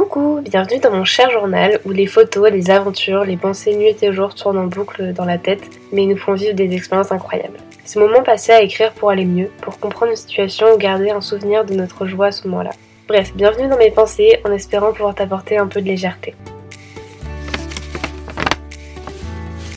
Coucou, bienvenue dans mon cher journal où les photos, les aventures, les pensées nuit et jour tournent en boucle dans la tête mais nous font vivre des expériences incroyables. Ce moment passé à écrire pour aller mieux, pour comprendre une situation ou garder un souvenir de notre joie à ce moment-là. Bref, bienvenue dans mes pensées en espérant pouvoir t'apporter un peu de légèreté.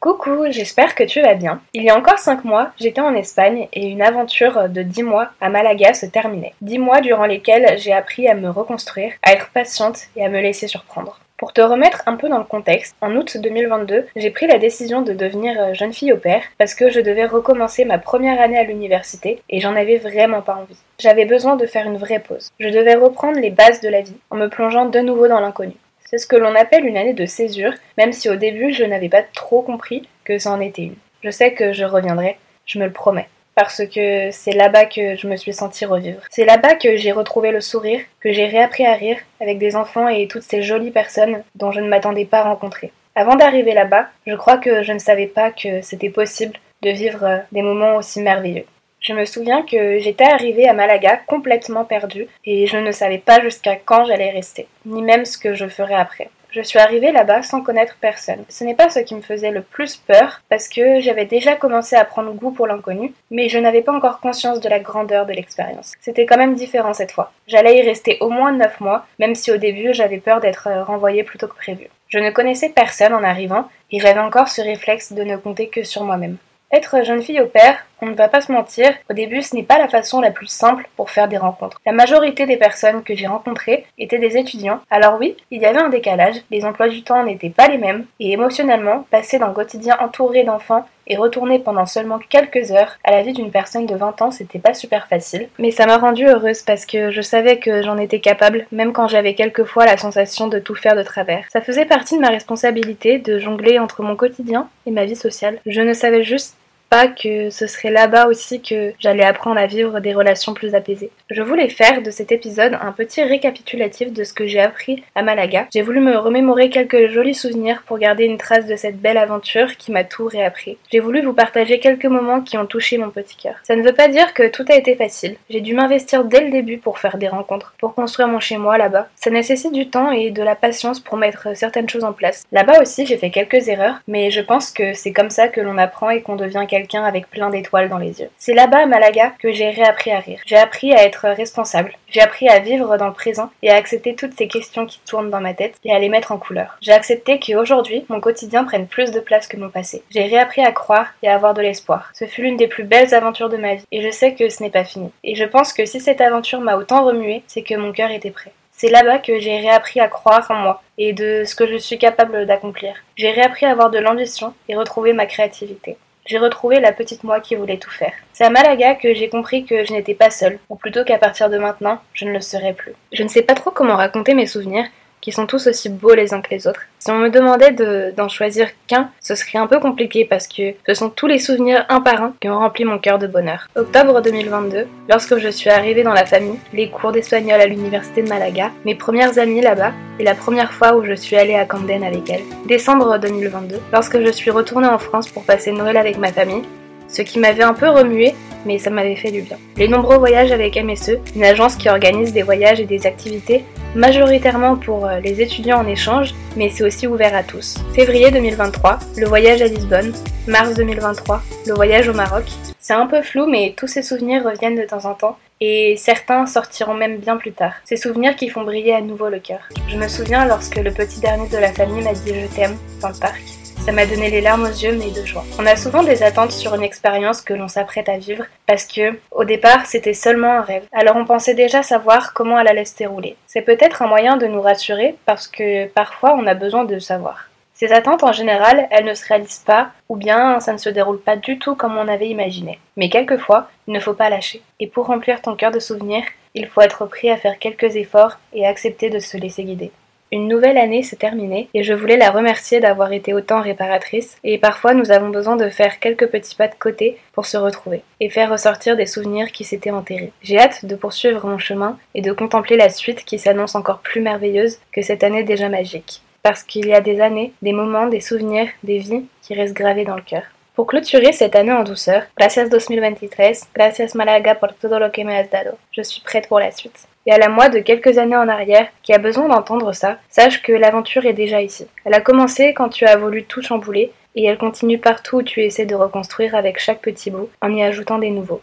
Coucou, j'espère que tu vas bien. Il y a encore 5 mois, j'étais en Espagne et une aventure de 10 mois à Malaga se terminait. 10 mois durant lesquels j'ai appris à me reconstruire, à être patiente et à me laisser surprendre. Pour te remettre un peu dans le contexte, en août 2022, j'ai pris la décision de devenir euh, jeune fille au père parce que je devais recommencer ma première année à l'université et j'en avais vraiment pas envie. J'avais besoin de faire une vraie pause. Je devais reprendre les bases de la vie en me plongeant de nouveau dans l'inconnu. C'est ce que l'on appelle une année de césure, même si au début je n'avais pas trop compris que c'en était une. Je sais que je reviendrai, je me le promets. Parce que c'est là-bas que je me suis sentie revivre. C'est là-bas que j'ai retrouvé le sourire, que j'ai réappris à rire avec des enfants et toutes ces jolies personnes dont je ne m'attendais pas à rencontrer. Avant d'arriver là-bas, je crois que je ne savais pas que c'était possible de vivre des moments aussi merveilleux. Je me souviens que j'étais arrivée à Malaga complètement perdue et je ne savais pas jusqu'à quand j'allais rester, ni même ce que je ferais après. Je suis arrivée là-bas sans connaître personne. Ce n'est pas ce qui me faisait le plus peur parce que j'avais déjà commencé à prendre goût pour l'inconnu, mais je n'avais pas encore conscience de la grandeur de l'expérience. C'était quand même différent cette fois. J'allais y rester au moins 9 mois, même si au début j'avais peur d'être renvoyée plutôt que prévu. Je ne connaissais personne en arrivant et j'avais encore ce réflexe de ne compter que sur moi-même. Être jeune fille au père, on ne va pas se mentir, au début ce n'est pas la façon la plus simple pour faire des rencontres. La majorité des personnes que j'ai rencontrées étaient des étudiants, alors oui, il y avait un décalage, les emplois du temps n'étaient pas les mêmes, et émotionnellement, passer d'un quotidien entouré d'enfants et retourner pendant seulement quelques heures à la vie d'une personne de 20 ans, c'était pas super facile. Mais ça m'a rendue heureuse parce que je savais que j'en étais capable, même quand j'avais quelquefois la sensation de tout faire de travers. Ça faisait partie de ma responsabilité de jongler entre mon quotidien et ma vie sociale. Je ne savais juste que ce serait là-bas aussi que j'allais apprendre à vivre des relations plus apaisées. Je voulais faire de cet épisode un petit récapitulatif de ce que j'ai appris à Malaga. J'ai voulu me remémorer quelques jolis souvenirs pour garder une trace de cette belle aventure qui m'a tout réappris. J'ai voulu vous partager quelques moments qui ont touché mon petit cœur. Ça ne veut pas dire que tout a été facile. J'ai dû m'investir dès le début pour faire des rencontres, pour construire mon chez-moi là-bas. Ça nécessite du temps et de la patience pour mettre certaines choses en place. Là-bas aussi, j'ai fait quelques erreurs, mais je pense que c'est comme ça que l'on apprend et qu'on devient quelqu'un avec plein d'étoiles dans les yeux. C'est là-bas à Malaga que j'ai réappris à rire. J'ai appris à être responsable. J'ai appris à vivre dans le présent et à accepter toutes ces questions qui tournent dans ma tête et à les mettre en couleur. J'ai accepté qu'aujourd'hui, mon quotidien prenne plus de place que mon passé. J'ai réappris à croire et à avoir de l'espoir. Ce fut l'une des plus belles aventures de ma vie et je sais que ce n'est pas fini. Et je pense que si cette aventure m'a autant remué, c'est que mon cœur était prêt. C'est là-bas que j'ai réappris à croire en moi et de ce que je suis capable d'accomplir. J'ai réappris à avoir de l'ambition et retrouver ma créativité j'ai retrouvé la petite moi qui voulait tout faire. C'est à Malaga que j'ai compris que je n'étais pas seule, ou plutôt qu'à partir de maintenant, je ne le serai plus. Je ne sais pas trop comment raconter mes souvenirs, qui sont tous aussi beaux les uns que les autres. Si on me demandait d'en choisir qu'un, ce serait un peu compliqué parce que ce sont tous les souvenirs un par un qui ont rempli mon cœur de bonheur. Octobre 2022, lorsque je suis arrivée dans la famille, les cours d'espagnol à l'université de Malaga, mes premières amies là-bas et la première fois où je suis allée à Camden avec elles. Décembre 2022, lorsque je suis retournée en France pour passer Noël avec ma famille, ce qui m'avait un peu remué, mais ça m'avait fait du bien. Les nombreux voyages avec MSE, une agence qui organise des voyages et des activités majoritairement pour euh, les étudiants en échange, mais c'est aussi ouvert à tous. Février 2023, le voyage à Lisbonne. Mars 2023, le voyage au Maroc. C'est un peu flou, mais tous ces souvenirs reviennent de temps en temps, et certains sortiront même bien plus tard. Ces souvenirs qui font briller à nouveau le cœur. Je me souviens lorsque le petit dernier de la famille m'a dit je t'aime dans le parc. Ça m'a donné les larmes aux yeux, mais de joie. On a souvent des attentes sur une expérience que l'on s'apprête à vivre, parce que, au départ, c'était seulement un rêve. Alors on pensait déjà savoir comment elle allait se dérouler. C'est peut-être un moyen de nous rassurer, parce que parfois on a besoin de savoir. Ces attentes, en général, elles ne se réalisent pas, ou bien ça ne se déroule pas du tout comme on avait imaginé. Mais quelquefois, il ne faut pas lâcher. Et pour remplir ton cœur de souvenirs, il faut être prêt à faire quelques efforts et accepter de se laisser guider. Une nouvelle année s'est terminée et je voulais la remercier d'avoir été autant réparatrice et parfois nous avons besoin de faire quelques petits pas de côté pour se retrouver et faire ressortir des souvenirs qui s'étaient enterrés. J'ai hâte de poursuivre mon chemin et de contempler la suite qui s'annonce encore plus merveilleuse que cette année déjà magique. Parce qu'il y a des années, des moments, des souvenirs, des vies qui restent gravés dans le cœur. Pour clôturer cette année en douceur, gracias 2023, gracias Malaga por todo lo que me has dado. Je suis prête pour la suite. Et à la moi de quelques années en arrière, qui a besoin d'entendre ça, sache que l'aventure est déjà ici. Elle a commencé quand tu as voulu tout chambouler, et elle continue partout où tu essaies de reconstruire avec chaque petit bout, en y ajoutant des nouveaux.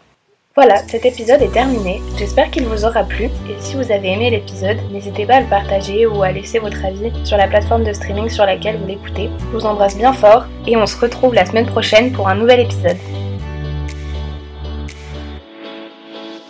Voilà, cet épisode est terminé. J'espère qu'il vous aura plu. Et si vous avez aimé l'épisode, n'hésitez pas à le partager ou à laisser votre avis sur la plateforme de streaming sur laquelle vous l'écoutez. Je vous embrasse bien fort et on se retrouve la semaine prochaine pour un nouvel épisode.